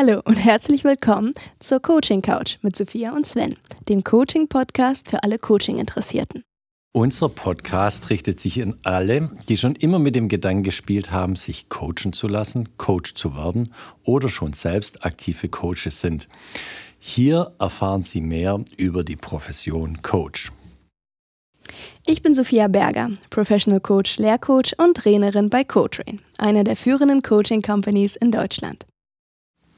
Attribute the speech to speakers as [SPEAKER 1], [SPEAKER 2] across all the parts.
[SPEAKER 1] Hallo und herzlich willkommen zur Coaching Couch mit Sophia und Sven, dem Coaching Podcast für alle Coaching Interessierten.
[SPEAKER 2] Unser Podcast richtet sich an alle, die schon immer mit dem Gedanken gespielt haben, sich coachen zu lassen, Coach zu werden oder schon selbst aktive Coaches sind. Hier erfahren Sie mehr über die Profession Coach.
[SPEAKER 1] Ich bin Sophia Berger, Professional Coach, Lehrcoach und Trainerin bei CoTrain, einer der führenden Coaching Companies in Deutschland.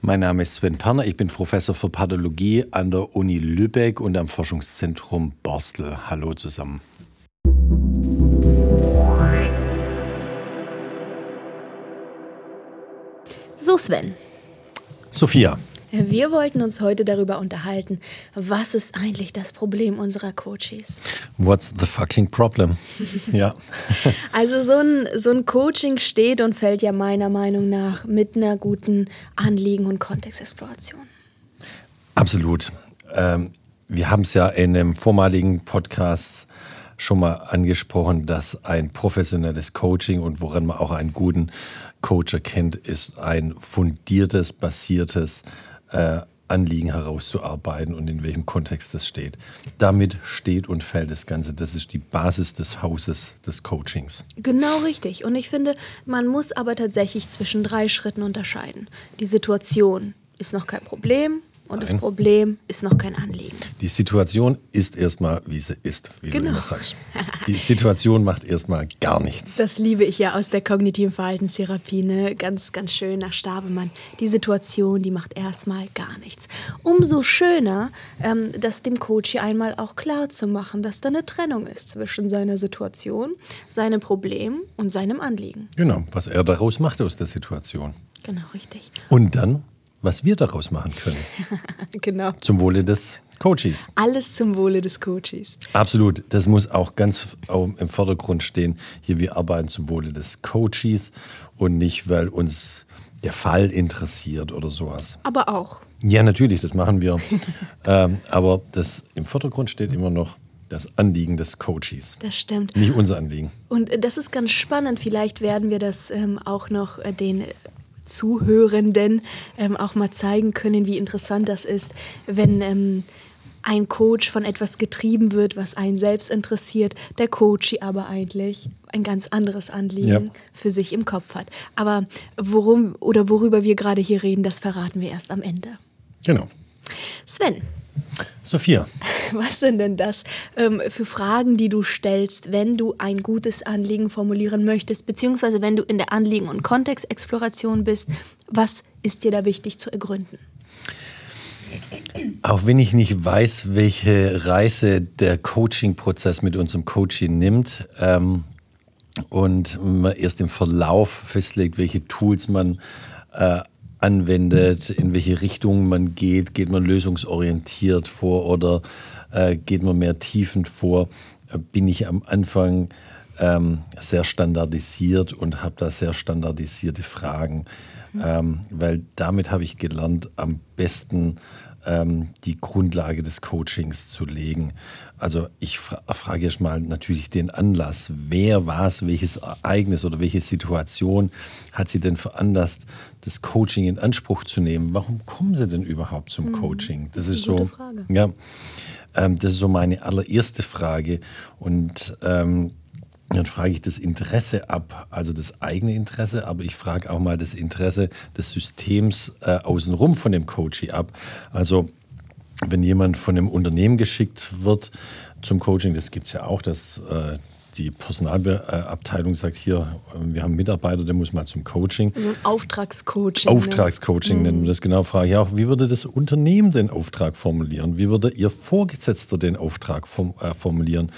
[SPEAKER 2] Mein Name ist Sven Perner, ich bin Professor für Pathologie an der Uni Lübeck und am Forschungszentrum Borstel. Hallo zusammen.
[SPEAKER 1] So, Sven.
[SPEAKER 2] Sophia.
[SPEAKER 1] Wir wollten uns heute darüber unterhalten, was ist eigentlich das Problem unserer Coaches?
[SPEAKER 2] What's the fucking problem? ja.
[SPEAKER 1] Also so ein, so ein Coaching steht und fällt ja meiner Meinung nach mit einer guten Anliegen- und Kontextexploration.
[SPEAKER 2] Absolut. Ähm, wir haben es ja in einem vormaligen Podcast schon mal angesprochen, dass ein professionelles Coaching und woran man auch einen guten Coach erkennt, ist ein fundiertes, basiertes äh, Anliegen herauszuarbeiten und in welchem Kontext das steht. Damit steht und fällt das Ganze. Das ist die Basis des Hauses des Coachings.
[SPEAKER 1] Genau richtig. Und ich finde, man muss aber tatsächlich zwischen drei Schritten unterscheiden. Die Situation ist noch kein Problem, und Nein. das Problem ist noch kein Anliegen.
[SPEAKER 2] Die Situation ist erstmal, wie sie ist, wie genau. du immer sagst. Die Situation macht erstmal gar nichts.
[SPEAKER 1] Das liebe ich ja aus der kognitiven Verhaltenstherapie, ne? ganz, ganz schön nach Stabemann. Die Situation, die macht erstmal gar nichts. Umso schöner, ähm, das dem Coach hier einmal auch klar zu machen, dass da eine Trennung ist zwischen seiner Situation, seinem Problem und seinem Anliegen.
[SPEAKER 2] Genau, was er daraus macht aus der Situation.
[SPEAKER 1] Genau, richtig.
[SPEAKER 2] Und dann was wir daraus machen können.
[SPEAKER 1] genau.
[SPEAKER 2] Zum Wohle des Coaches.
[SPEAKER 1] Alles zum Wohle des Coaches.
[SPEAKER 2] Absolut. Das muss auch ganz im Vordergrund stehen. Hier, wir arbeiten zum Wohle des Coaches und nicht, weil uns der Fall interessiert oder sowas.
[SPEAKER 1] Aber auch.
[SPEAKER 2] Ja, natürlich, das machen wir. ähm, aber das im Vordergrund steht immer noch das Anliegen des Coaches.
[SPEAKER 1] Das stimmt.
[SPEAKER 2] Nicht unser Anliegen.
[SPEAKER 1] Und das ist ganz spannend. Vielleicht werden wir das ähm, auch noch äh, den Zuhörenden ähm, auch mal zeigen können, wie interessant das ist, wenn ähm, ein Coach von etwas getrieben wird, was einen selbst interessiert, der Coach aber eigentlich ein ganz anderes Anliegen ja. für sich im Kopf hat. Aber worum oder worüber wir gerade hier reden, das verraten wir erst am Ende.
[SPEAKER 2] Genau.
[SPEAKER 1] Sven,
[SPEAKER 2] Sophia.
[SPEAKER 1] Was sind denn das ähm, für Fragen, die du stellst, wenn du ein gutes Anliegen formulieren möchtest, beziehungsweise wenn du in der Anliegen- und Kontextexploration bist? Was ist dir da wichtig zu ergründen?
[SPEAKER 2] Auch wenn ich nicht weiß, welche Reise der Coaching-Prozess mit unserem Coaching nimmt ähm, und man erst im Verlauf festlegt, welche Tools man äh, anwendet, in welche Richtung man geht. Geht man lösungsorientiert vor oder äh, geht man mehr tiefend vor? Äh, bin ich am Anfang ähm, sehr standardisiert und habe da sehr standardisierte Fragen, mhm. ähm, weil damit habe ich gelernt, am besten ähm, die Grundlage des Coachings zu legen. Also ich fra frage erst mal natürlich den Anlass. Wer war es, welches Ereignis oder welche Situation hat Sie denn veranlasst, das Coaching in Anspruch zu nehmen? Warum kommen Sie denn überhaupt zum mhm. Coaching?
[SPEAKER 1] Das, das ist, ist so, Frage.
[SPEAKER 2] ja, ähm, das ist so meine allererste Frage. Und ähm, dann frage ich das Interesse ab, also das eigene Interesse, aber ich frage auch mal das Interesse des Systems äh, außenrum von dem Coaching ab. Also wenn jemand von einem Unternehmen geschickt wird zum Coaching, das gibt es ja auch, dass äh, die Personalabteilung sagt, hier, wir haben einen Mitarbeiter, der muss mal zum Coaching.
[SPEAKER 1] So ein Auftragscoaching.
[SPEAKER 2] Ne? Auftragscoaching ne? nennen wir das genau. Frage ich auch, wie würde das Unternehmen den Auftrag formulieren? Wie würde Ihr Vorgesetzter den Auftrag äh, formulieren?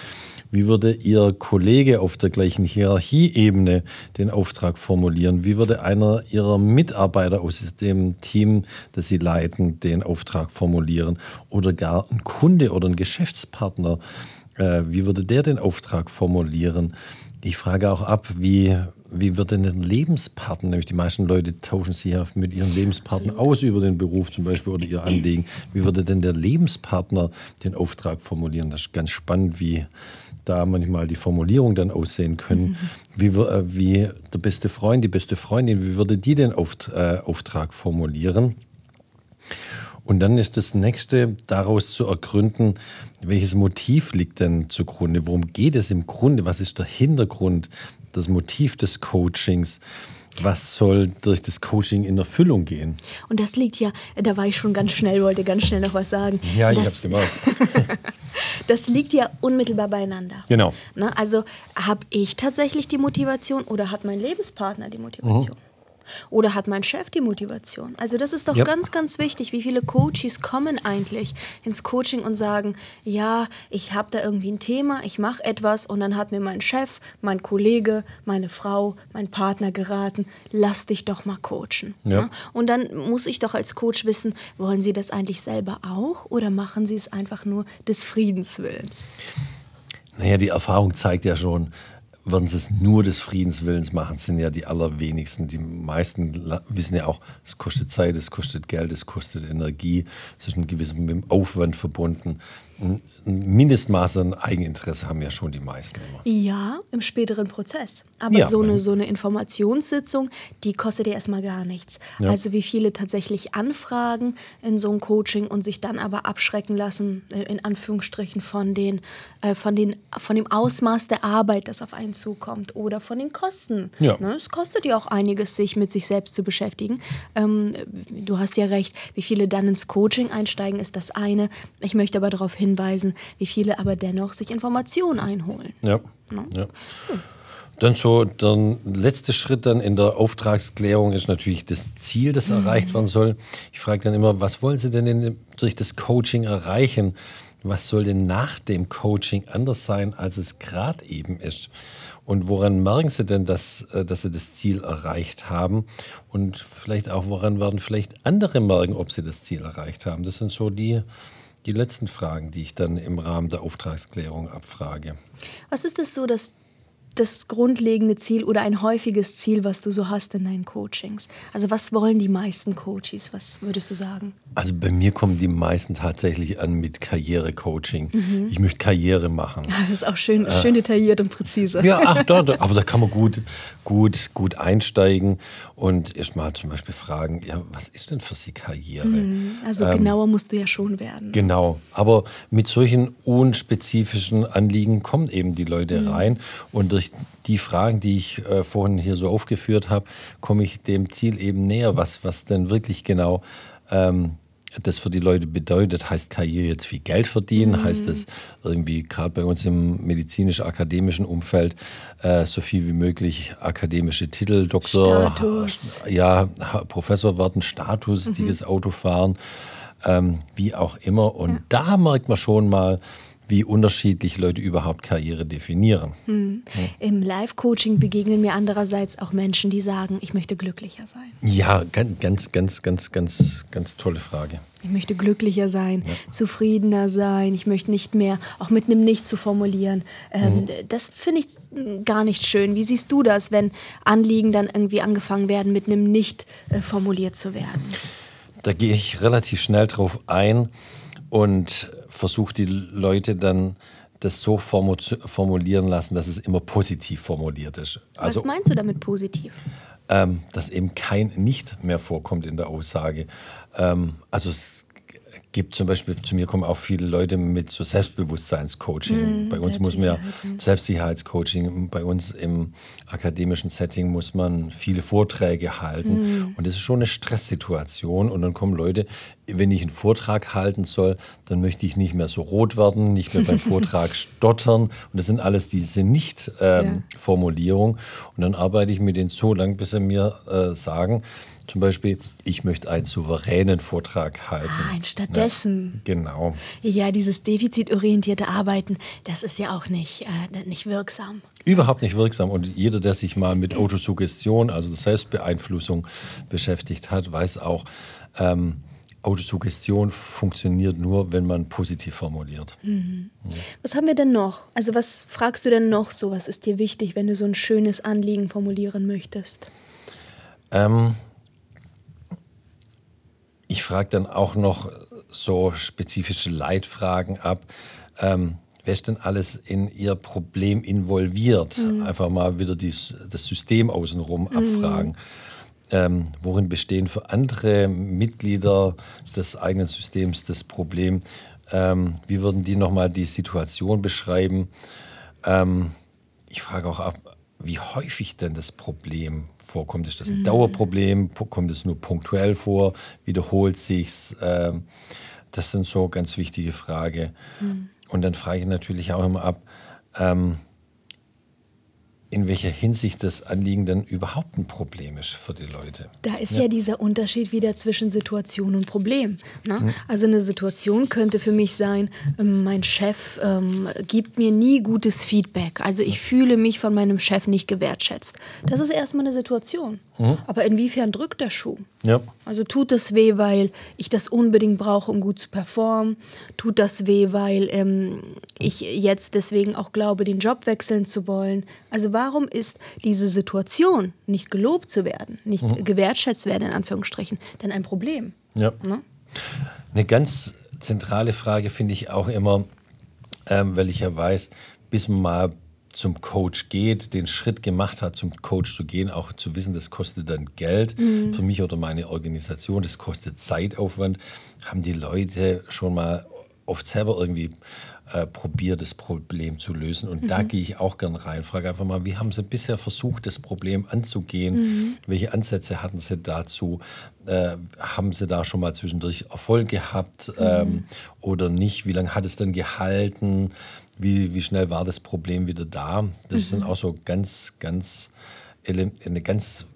[SPEAKER 2] Wie würde Ihr Kollege auf der gleichen Hierarchieebene den Auftrag formulieren? Wie würde einer Ihrer Mitarbeiter aus dem Team, das Sie leiten, den Auftrag formulieren? Oder gar ein Kunde oder ein Geschäftspartner? Äh, wie würde der den Auftrag formulieren? Ich frage auch ab, wie, wie wird denn ein Lebenspartner, nämlich die meisten Leute tauschen sich ja mit ihren Lebenspartnern aus über den Beruf zum Beispiel oder ihr Anliegen. Wie würde denn der Lebenspartner den Auftrag formulieren? Das ist ganz spannend, wie da manchmal die Formulierung dann aussehen können. Mhm. Wie, äh, wie der beste Freund, die beste Freundin, wie würde die den Auft, äh, Auftrag formulieren? Und dann ist das nächste, daraus zu ergründen, welches Motiv liegt denn zugrunde? Worum geht es im Grunde? Was ist der Hintergrund, das Motiv des Coachings? Was soll durch das Coaching in Erfüllung gehen?
[SPEAKER 1] Und das liegt ja, da war ich schon ganz schnell, wollte ganz schnell noch was sagen.
[SPEAKER 2] Ja, ich
[SPEAKER 1] das,
[SPEAKER 2] hab's gemacht.
[SPEAKER 1] das liegt ja unmittelbar beieinander.
[SPEAKER 2] Genau.
[SPEAKER 1] Ne? Also habe ich tatsächlich die Motivation oder hat mein Lebenspartner die Motivation? Oder hat mein Chef die Motivation? Also das ist doch
[SPEAKER 2] Ja.
[SPEAKER 1] ganz, ganz wichtig. Wie viele Coaches kommen eigentlich ins Coaching und sagen, ja, ich habe da irgendwie ein Thema, ich mache etwas und dann hat mir mein Chef, mein Kollege, meine Frau, mein Partner geraten, lass dich doch mal coachen.
[SPEAKER 2] Ja.
[SPEAKER 1] Ne? Und dann muss ich doch als Coach wissen, wollen Sie das eigentlich selber auch oder machen Sie es einfach nur des Friedens Willens?
[SPEAKER 2] Naja, die Erfahrung zeigt ja schon, würden sie es nur des Friedenswillens machen, sind ja die allerwenigsten. Die meisten wissen ja auch, es kostet Zeit, es kostet Geld, es kostet Energie, es ist ein gewissem Aufwand verbunden. Ein Mindestmaß an Eigeninteresse haben ja schon die meisten immer.
[SPEAKER 1] Ja, im späteren Prozess. Aber
[SPEAKER 2] Ja,
[SPEAKER 1] so, eine, so eine Informationssitzung, die kostet ja erstmal gar nichts.
[SPEAKER 2] Ja.
[SPEAKER 1] Also wie viele tatsächlich anfragen in so ein Coaching und sich dann aber abschrecken lassen, äh, in Anführungsstrichen, von, den, äh, von, den, von dem Ausmaß der Arbeit, das auf einen zukommt oder von den Kosten.
[SPEAKER 2] Ja.
[SPEAKER 1] Ne? Es kostet ja auch einiges, sich mit sich selbst zu beschäftigen. Ähm, du hast ja recht, wie viele dann ins Coaching einsteigen, ist das eine. Ich möchte aber darauf hinweisen, wie viele aber dennoch sich Informationen einholen.
[SPEAKER 2] Ja. ja. Dann so, der letzte Schritt dann in der Auftragsklärung ist natürlich das Ziel, das erreicht werden soll. Ich frage dann immer, was wollen Sie denn in, durch das Coaching erreichen? Was soll denn nach dem Coaching anders sein, als es gerade eben ist? Und woran merken Sie denn, dass, äh, dass Sie das Ziel erreicht haben? Und vielleicht auch, woran werden vielleicht andere merken, ob Sie das Ziel erreicht haben? Das sind so die, die letzten Fragen, die ich dann im Rahmen der Auftragsklärung abfrage.
[SPEAKER 1] Was ist es so, dass das grundlegende Ziel oder ein häufiges Ziel, was du so hast in deinen Coachings? Also was wollen die meisten Coaches? Was würdest du sagen?
[SPEAKER 2] Also bei mir kommen die meisten tatsächlich an mit Karrierecoaching. Ich möchte Karriere machen.
[SPEAKER 1] Das ist auch schön, schön detailliert und präzise.
[SPEAKER 2] Ja, ach, da, aber da kann man gut, gut, gut einsteigen und erstmal zum Beispiel fragen, ja, was ist denn für Sie Karriere?
[SPEAKER 1] Also genauer musst du ja schon werden.
[SPEAKER 2] Genau, aber mit solchen unspezifischen Anliegen kommen eben die Leute rein und durch die Fragen, die ich äh, vorhin hier so aufgeführt habe, komme ich dem Ziel eben näher, was, was denn wirklich genau ähm, das für die Leute bedeutet. Heißt Karriere jetzt viel Geld verdienen? Heißt es irgendwie gerade bei uns im medizinisch-akademischen Umfeld äh, so viel wie möglich akademische Titel, Doktor,
[SPEAKER 1] Status.
[SPEAKER 2] ja, Professor werden, Status, dickes Auto fahren, ähm, wie auch immer. Und da merkt man schon mal, wie unterschiedlich Leute überhaupt Karriere definieren.
[SPEAKER 1] Im Live-Coaching begegnen mir andererseits auch Menschen, die sagen, ich möchte glücklicher sein.
[SPEAKER 2] Ja, ganz, ganz, ganz, ganz, ganz, ganz tolle Frage.
[SPEAKER 1] Ich möchte glücklicher sein, zufriedener sein. Ich möchte nicht mehr, auch mit einem Nicht zu formulieren. Ähm, Das finde ich gar nicht schön. Wie siehst du das, wenn Anliegen dann irgendwie angefangen werden, mit einem Nicht äh, formuliert zu werden?
[SPEAKER 2] Da gehe ich relativ schnell drauf ein und versuche die Leute dann das so formu formulieren lassen, dass es immer positiv formuliert ist. Also
[SPEAKER 1] Was meinst du damit positiv?
[SPEAKER 2] ähm, dass eben kein Nicht mehr vorkommt in der Aussage. Ähm, also es gibt zum Beispiel, zu mir kommen auch viele Leute mit so Selbstbewusstseinscoaching. bei uns muss man ja Selbstsicherheitscoaching, bei uns im akademischen Setting muss man viele Vorträge halten. Und das ist schon eine Stresssituation. Und dann kommen Leute, wenn ich einen Vortrag halten soll, dann möchte ich nicht mehr so rot werden, nicht mehr beim Vortrag stottern. Und das sind alles diese Nicht-Formulierungen. Und dann arbeite ich mit denen so lang, bis sie mir äh, sagen, zum Beispiel, ich möchte einen souveränen Vortrag halten.
[SPEAKER 1] Ah, stattdessen.
[SPEAKER 2] Ja, genau.
[SPEAKER 1] Ja, dieses defizitorientierte Arbeiten, das ist ja auch nicht, äh, nicht wirksam.
[SPEAKER 2] Überhaupt nicht wirksam. Und jeder, der sich mal mit Autosuggestion, also Selbstbeeinflussung beschäftigt hat, weiß auch, ähm, Autosuggestion funktioniert nur, wenn man positiv formuliert.
[SPEAKER 1] Was haben wir denn noch? Also was fragst du denn noch so? Was ist dir wichtig, wenn du so ein schönes Anliegen formulieren möchtest?
[SPEAKER 2] Ähm, ich frage dann auch noch so spezifische Leitfragen ab. Ähm, wer ist denn alles in Ihr Problem involviert? Einfach mal wieder dies, das System außenrum abfragen. ähm, worin bestehen für andere Mitglieder des eigenen Systems das Problem, ähm, wie würden die nochmal die Situation beschreiben? Ähm, ich frage auch ab, wie häufig denn das Problem vorkommt. Ist das ein mhm. Dauerproblem? Kommt es nur punktuell vor? Wiederholt sich's? Ähm, das sind so ganz wichtige Fragen. Mhm. Und dann frage ich natürlich auch immer ab, ähm, in welcher Hinsicht das Anliegen dann überhaupt ein Problem ist für die Leute.
[SPEAKER 1] Da ist ja, ja dieser Unterschied wieder zwischen Situation und Problem. Ne? Mhm. Also eine Situation könnte für mich sein, ähm, mein Chef ähm, gibt mir nie gutes Feedback. Also ich fühle mich von meinem Chef nicht gewertschätzt. Das ist erstmal eine Situation. Mhm. Aber inwiefern drückt der Schuh? Ja. Also tut das weh, weil ich das unbedingt brauche, um gut zu performen? Tut das weh, weil ähm, ich jetzt deswegen auch glaube, den Job wechseln zu wollen? Also warum ist diese Situation, nicht gelobt zu werden, nicht mhm. gewertschätzt werden, in Anführungsstrichen, denn ein Problem?
[SPEAKER 2] Ja. Ne? Eine ganz zentrale Frage finde ich auch immer, ähm, weil ich ja weiß, bis man mal zum Coach geht, den Schritt gemacht hat, zum Coach zu gehen, auch zu wissen, das kostet dann Geld mhm. für mich oder meine Organisation, das kostet Zeitaufwand, haben die Leute schon mal oft selber irgendwie äh, probiert, das Problem zu lösen. Und mhm. da gehe ich auch gern rein. Frage einfach mal, wie haben Sie bisher versucht, das Problem anzugehen? Mhm. Welche Ansätze hatten Sie dazu? Äh, haben Sie da schon mal zwischendurch Erfolg gehabt mhm. ähm, oder nicht? Wie lange hat es dann gehalten? Wie, wie schnell war das Problem wieder da? Das ist dann mhm. auch so ganz, ganz eine ganz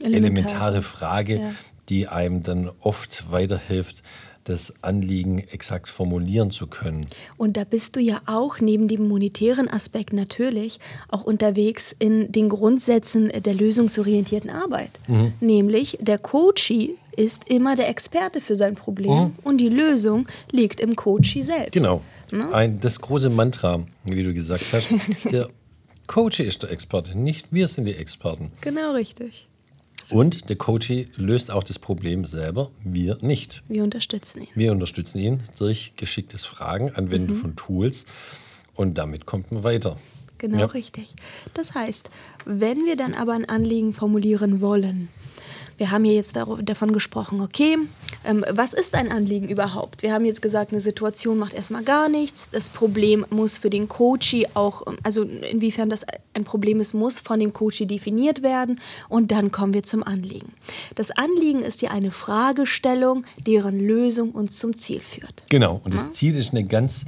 [SPEAKER 2] elementare Frage, ja. die einem dann oft weiterhilft, das Anliegen exakt formulieren zu können.
[SPEAKER 1] Und da bist du ja auch neben dem monetären Aspekt natürlich auch unterwegs in den Grundsätzen der lösungsorientierten Arbeit. Mhm. Nämlich der Coachee ist immer der Experte für sein Problem mhm. und die Lösung liegt im Coachee selbst.
[SPEAKER 2] Genau. Ne? Ein, das große Mantra, wie du gesagt hast, der Coach ist der Experte, nicht wir sind die Experten.
[SPEAKER 1] Genau richtig.
[SPEAKER 2] Und der Coachee löst auch das Problem selber, wir nicht.
[SPEAKER 1] Wir unterstützen ihn.
[SPEAKER 2] Wir unterstützen ihn durch geschicktes Fragen, Anwenden mhm. von Tools und damit kommt man weiter.
[SPEAKER 1] Genau ja. richtig. Das heißt, wenn wir dann aber ein Anliegen formulieren wollen, wir haben hier jetzt davon gesprochen, okay, ähm, was ist ein Anliegen überhaupt? Wir haben jetzt gesagt, eine Situation macht erstmal gar nichts. Das Problem muss für den Coachie auch, also inwiefern das ein Problem ist, muss von dem Coachie definiert werden. Und dann kommen wir zum Anliegen. Das Anliegen ist ja eine Fragestellung, deren Lösung uns zum Ziel führt.
[SPEAKER 2] Genau, und das Ziel ist eine ganz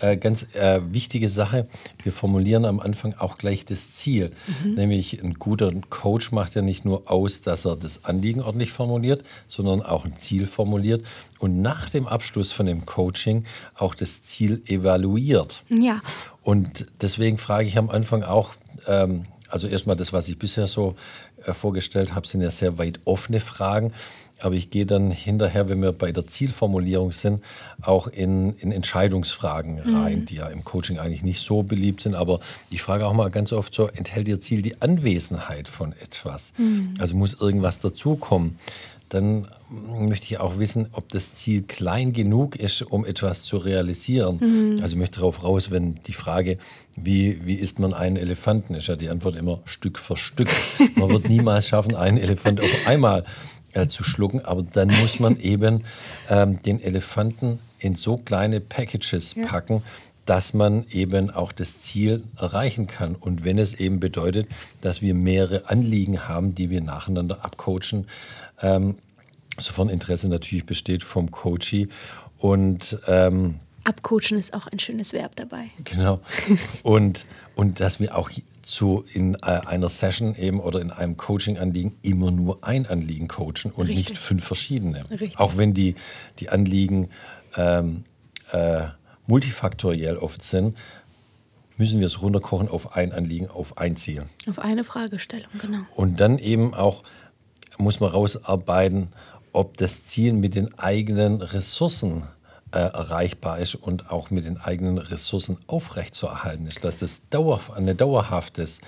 [SPEAKER 2] äh, ganz äh, wichtige Sache. Wir formulieren am Anfang auch gleich das Ziel. Mhm. Nämlich ein guter Coach macht ja nicht nur aus, dass er das Anliegen ordentlich formuliert, sondern auch ein Ziel formuliert und nach dem Abschluss von dem Coaching auch das Ziel evaluiert.
[SPEAKER 1] Ja.
[SPEAKER 2] Und deswegen frage ich am Anfang auch, ähm, also erstmal das, was ich bisher so äh, vorgestellt habe, sind ja sehr weit offene Fragen. Aber ich gehe dann hinterher, wenn wir bei der Zielformulierung sind, auch in, in Entscheidungsfragen rein, mhm. die ja im Coaching eigentlich nicht so beliebt sind. Aber ich frage auch mal ganz oft so, enthält Ihr Ziel die Anwesenheit von etwas? Mhm. Also muss irgendwas dazukommen? Dann möchte ich auch wissen, ob das Ziel klein genug ist, um etwas zu realisieren. Mhm. Also ich möchte darauf raus, wenn die Frage, wie, wie isst man einen Elefanten, ist ja die Antwort immer Stück für Stück. Man wird niemals schaffen, einen Elefant auf einmal äh, zu schlucken, aber dann muss man eben ähm, den Elefanten in so kleine Packages ja. packen, dass man eben auch das Ziel erreichen kann. Und wenn es eben bedeutet, dass wir mehrere Anliegen haben, die wir nacheinander abcoachen, ähm, sofern Interesse natürlich besteht vom Coachee. Und ähm,
[SPEAKER 1] Abcoachen ist auch ein schönes Verb dabei.
[SPEAKER 2] Genau. Und, und dass wir auch zu in äh, einer Session eben oder in einem Coaching-Anliegen immer nur ein Anliegen coachen und Richtig. nicht fünf verschiedene. Richtig. Auch wenn die, die Anliegen ähm, äh, multifaktoriell oft sind, müssen wir es runterkochen auf ein Anliegen, auf ein Ziel.
[SPEAKER 1] Auf eine Fragestellung, genau.
[SPEAKER 2] Und dann eben auch muss man rausarbeiten, ob das Ziel mit den eigenen Ressourcen äh, erreichbar ist und auch mit den eigenen Ressourcen aufrechtzuerhalten ist, dass das dauerhaft, eine dauerhaftes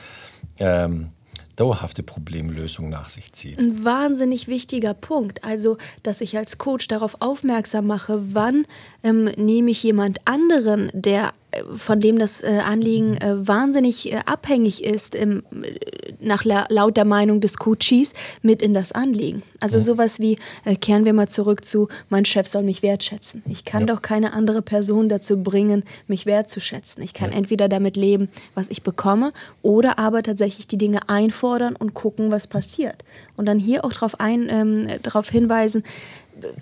[SPEAKER 2] ähm, dauerhafte Problemlösung nach sich zieht.
[SPEAKER 1] Ein wahnsinnig wichtiger Punkt. Also, dass ich als Coach darauf aufmerksam mache, wann ähm, nehme ich jemand anderen, der von dem das äh, Anliegen äh, wahnsinnig äh, abhängig ist, im, nach laut der Meinung des Coaches mit in das Anliegen. Also ja. sowas wie, kehren wir mal zurück zu, mein Chef soll mich wertschätzen. Ich kann ja. doch keine andere Person dazu bringen, mich wertzuschätzen. Ich kann ja. entweder damit leben, was ich bekomme, oder aber tatsächlich die Dinge einfordern und gucken, was passiert. Und dann hier auch darauf ähm, hinweisen,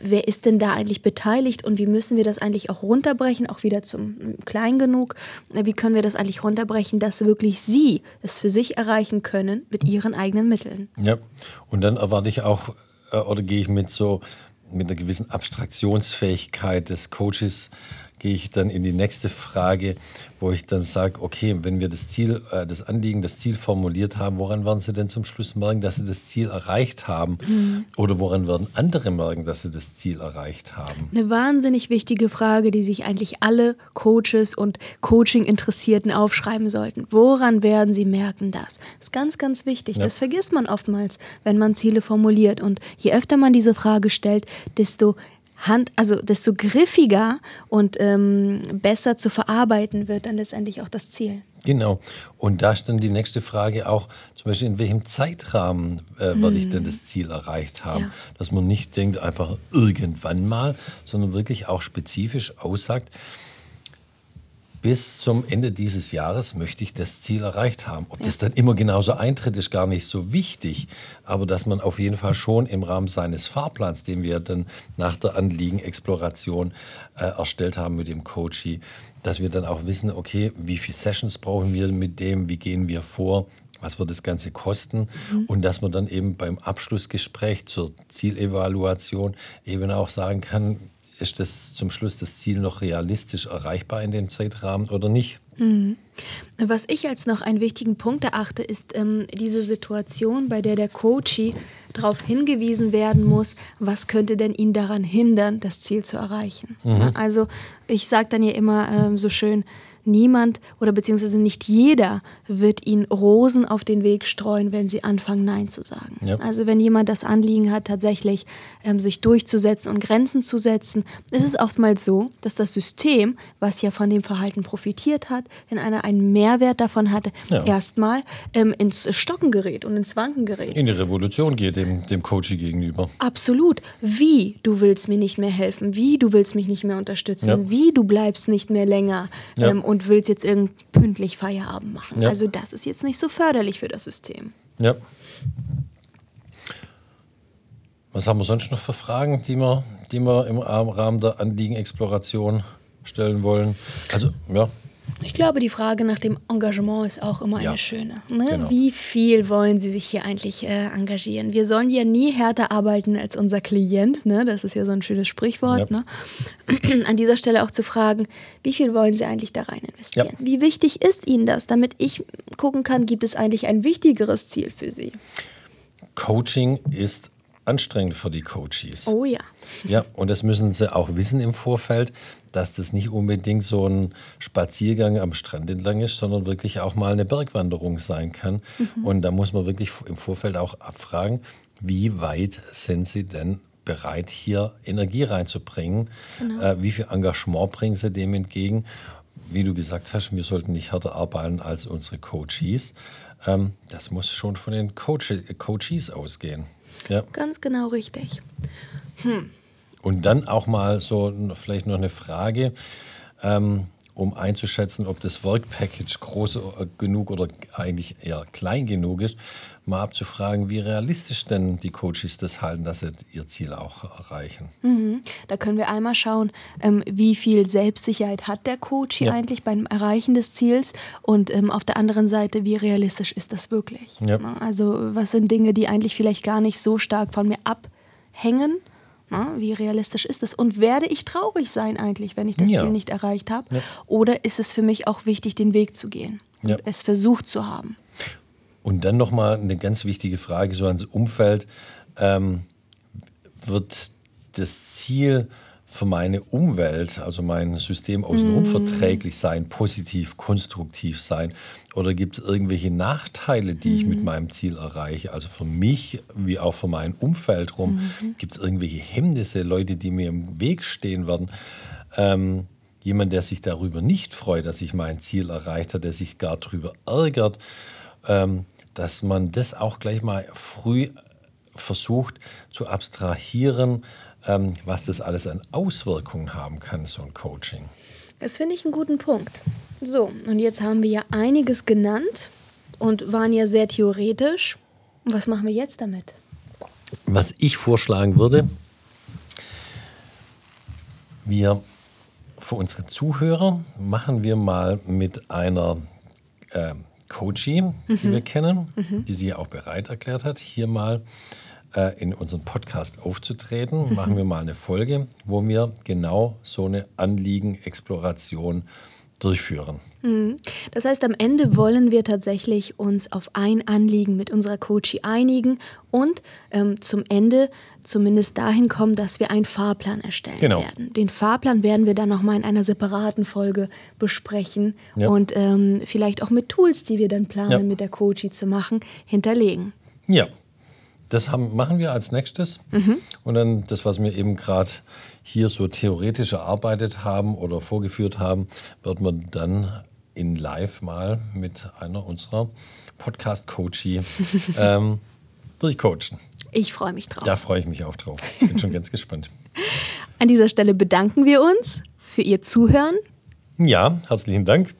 [SPEAKER 1] wer ist denn da eigentlich beteiligt und wie müssen wir das eigentlich auch runterbrechen, auch wieder zum Klein genug, wie können wir das eigentlich runterbrechen, dass wirklich Sie es für sich erreichen können mit Ihren eigenen Mitteln.
[SPEAKER 2] Ja, und dann erwarte ich auch, äh, oder gehe ich mit so, mit einer gewissen Abstraktionsfähigkeit des Coaches gehe ich dann in die nächste Frage, wo ich dann sage, okay, wenn wir das Ziel, äh, das Anliegen, das Ziel formuliert haben, woran werden Sie denn zum Schluss merken, dass Sie das Ziel erreicht haben? Mhm. Oder woran werden andere merken, dass Sie das Ziel erreicht haben?
[SPEAKER 1] Eine wahnsinnig wichtige Frage, die sich eigentlich alle Coaches und Coaching-Interessierten aufschreiben sollten. Woran werden Sie merken das? Das ist ganz, ganz wichtig. Ja. Das vergisst man oftmals, wenn man Ziele formuliert. Und je öfter man diese Frage stellt, desto Hand, also desto griffiger und ähm, besser zu verarbeiten wird dann letztendlich auch das Ziel.
[SPEAKER 2] Genau. Und da stand die nächste Frage auch, zum Beispiel, in welchem Zeitrahmen äh, hm. werde ich denn das Ziel erreicht haben? Ja. Dass man nicht denkt, einfach irgendwann mal, sondern wirklich auch spezifisch aussagt, bis zum Ende dieses Jahres möchte ich das Ziel erreicht haben. Ob das dann immer genauso eintritt, ist gar nicht so wichtig. Aber dass man auf jeden Fall schon im Rahmen seines Fahrplans, den wir dann nach der Anliegenexploration äh, erstellt haben mit dem Coachy, dass wir dann auch wissen, okay, wie viele Sessions brauchen wir mit dem, wie gehen wir vor, was wird das Ganze kosten mhm. und dass man dann eben beim Abschlussgespräch zur Zielevaluation eben auch sagen kann, ist das zum Schluss das Ziel noch realistisch erreichbar in dem Zeitrahmen oder nicht? Mhm.
[SPEAKER 1] Was ich als noch einen wichtigen Punkt erachte, ist ähm, diese Situation, bei der der Coachee darauf hingewiesen werden muss, was könnte denn ihn daran hindern, das Ziel zu erreichen. Mhm. Also ich sage dann ja immer ähm, so schön, niemand oder beziehungsweise nicht jeder wird ihnen Rosen auf den Weg streuen, wenn sie anfangen, Nein zu sagen. Ja. Also wenn jemand das Anliegen hat, tatsächlich ähm, sich durchzusetzen und Grenzen zu setzen, ist es oftmals so, dass das System, was ja von dem Verhalten profitiert hat, wenn einer einen Mehrwert davon hatte, ja. erstmal ähm, ins Stocken gerät und ins Wanken gerät.
[SPEAKER 2] In die Revolution geht dem, dem Coach gegenüber.
[SPEAKER 1] Absolut. Wie, du willst mir nicht mehr helfen, wie, du willst mich nicht mehr unterstützen, ja. wie, du bleibst nicht mehr länger ähm, und und willst jetzt irgend pünktlich Feierabend machen. Ja. Also das ist jetzt nicht so förderlich für das System.
[SPEAKER 2] Ja. Was haben wir sonst noch für Fragen, die wir, die wir im Rahmen der Anliegenexploration stellen wollen? Also, ja.
[SPEAKER 1] Ich glaube, die Frage nach dem Engagement ist auch immer ja, eine schöne. Ne? Genau. Wie viel wollen Sie sich hier eigentlich äh, engagieren? Wir sollen ja nie härter arbeiten als unser Klient. Ne? Das ist ja so ein schönes Sprichwort. Ja. Ne? An dieser Stelle auch zu fragen, wie viel wollen Sie eigentlich da rein investieren? Ja. Wie wichtig ist Ihnen das, damit ich gucken kann, gibt es eigentlich ein wichtigeres Ziel für Sie?
[SPEAKER 2] Coaching ist anstrengend für die Coaches.
[SPEAKER 1] Oh ja.
[SPEAKER 2] Ja, und das müssen sie auch wissen im Vorfeld, dass das nicht unbedingt so ein Spaziergang am Strand entlang ist, sondern wirklich auch mal eine Bergwanderung sein kann. Mhm. Und da muss man wirklich im Vorfeld auch abfragen, wie weit sind sie denn bereit, hier Energie reinzubringen? Genau. Äh, wie viel Engagement bringen sie dem entgegen? Wie du gesagt hast, wir sollten nicht härter arbeiten als unsere Coaches. Ähm, das muss schon von den Coach Coaches ausgehen.
[SPEAKER 1] Ja. Ganz genau richtig. Hm.
[SPEAKER 2] Und dann auch mal so vielleicht noch eine Frage, ähm, um einzuschätzen, ob das Work-Package groß äh, genug oder eigentlich eher klein genug ist, mal abzufragen, wie realistisch denn die Coaches das halten, dass sie ihr Ziel auch erreichen.
[SPEAKER 1] Mhm. Da können wir einmal schauen, ähm, wie viel Selbstsicherheit hat der Coach ja. eigentlich beim Erreichen des Ziels und ähm, auf der anderen Seite, wie realistisch ist das wirklich? Ja. Also was sind Dinge, die eigentlich vielleicht gar nicht so stark von mir abhängen? Na, wie realistisch ist das? Und werde ich traurig sein eigentlich, wenn ich das ja. Ziel nicht erreicht habe? Ja. Oder ist es für mich auch wichtig, den Weg zu gehen und ja. es versucht zu haben?
[SPEAKER 2] Und dann nochmal eine ganz wichtige Frage so ans Umfeld. Ähm, wird das Ziel für meine Umwelt, also mein System außenrum mm. verträglich sein, positiv, konstruktiv sein? Oder gibt es irgendwelche Nachteile, die mm. ich mit mhm. meinem Ziel erreiche? Also für mich wie auch für mein Umfeld rum, mm. gibt es irgendwelche Hemmnisse, Leute, die mir im Weg stehen werden? Ähm, jemand, der sich darüber nicht freut, dass ich mein Ziel erreicht habe, der sich gar darüber ärgert. Ähm, dass man das auch gleich mal früh versucht zu abstrahieren, ähm, was das alles an Auswirkungen haben kann, so ein Coaching.
[SPEAKER 1] Das finde ich einen guten Punkt. So, und jetzt haben wir ja einiges genannt und waren ja sehr theoretisch. Was machen wir jetzt damit?
[SPEAKER 2] Was ich vorschlagen würde, wir für unsere Zuhörer machen wir mal mit einer äh, Coachie, mhm. die wir kennen, mhm. die sie auch bereit erklärt hat, hier mal äh, in unserem Podcast aufzutreten. Mhm. Machen wir mal eine Folge, wo wir genau so eine Anliegenexploration durchführen.
[SPEAKER 1] Mhm. Das heißt, am Ende wollen wir tatsächlich uns auf ein Anliegen mit unserer Coachie einigen und ähm, zum Ende zumindest dahin kommen, dass wir einen Fahrplan erstellen genau. werden. Den Fahrplan werden wir dann nochmal in einer separaten Folge besprechen ja. und ähm, vielleicht auch mit Tools, die wir dann planen, ja. mit der Coachie zu machen, hinterlegen.
[SPEAKER 2] Ja, das haben, machen wir als nächstes. Mhm. Und dann das, was wir eben gerade hier so theoretisch erarbeitet haben oder vorgeführt haben, wird man dann in live mal mit einer unserer Podcast-Coachie ähm, durchcoachen.
[SPEAKER 1] Ich freue mich drauf.
[SPEAKER 2] Da freue ich mich auch drauf. Bin schon ganz gespannt.
[SPEAKER 1] An dieser Stelle bedanken wir uns für Ihr Zuhören.
[SPEAKER 2] Ja, herzlichen Dank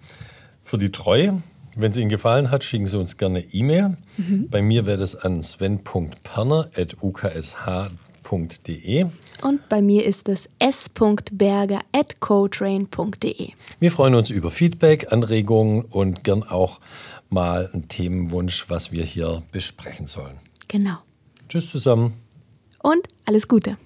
[SPEAKER 2] für die Treue. Wenn es Ihnen gefallen hat, schicken Sie uns gerne E-Mail. Mhm. Bei mir wäre das an sven.perner.uksh.de.
[SPEAKER 1] Und bei mir ist es s.berger.cotrain.de.
[SPEAKER 2] Wir freuen uns über Feedback, Anregungen und gern auch mal einen Themenwunsch, was wir hier besprechen sollen.
[SPEAKER 1] Genau.
[SPEAKER 2] Tschüss zusammen.
[SPEAKER 1] Und alles Gute.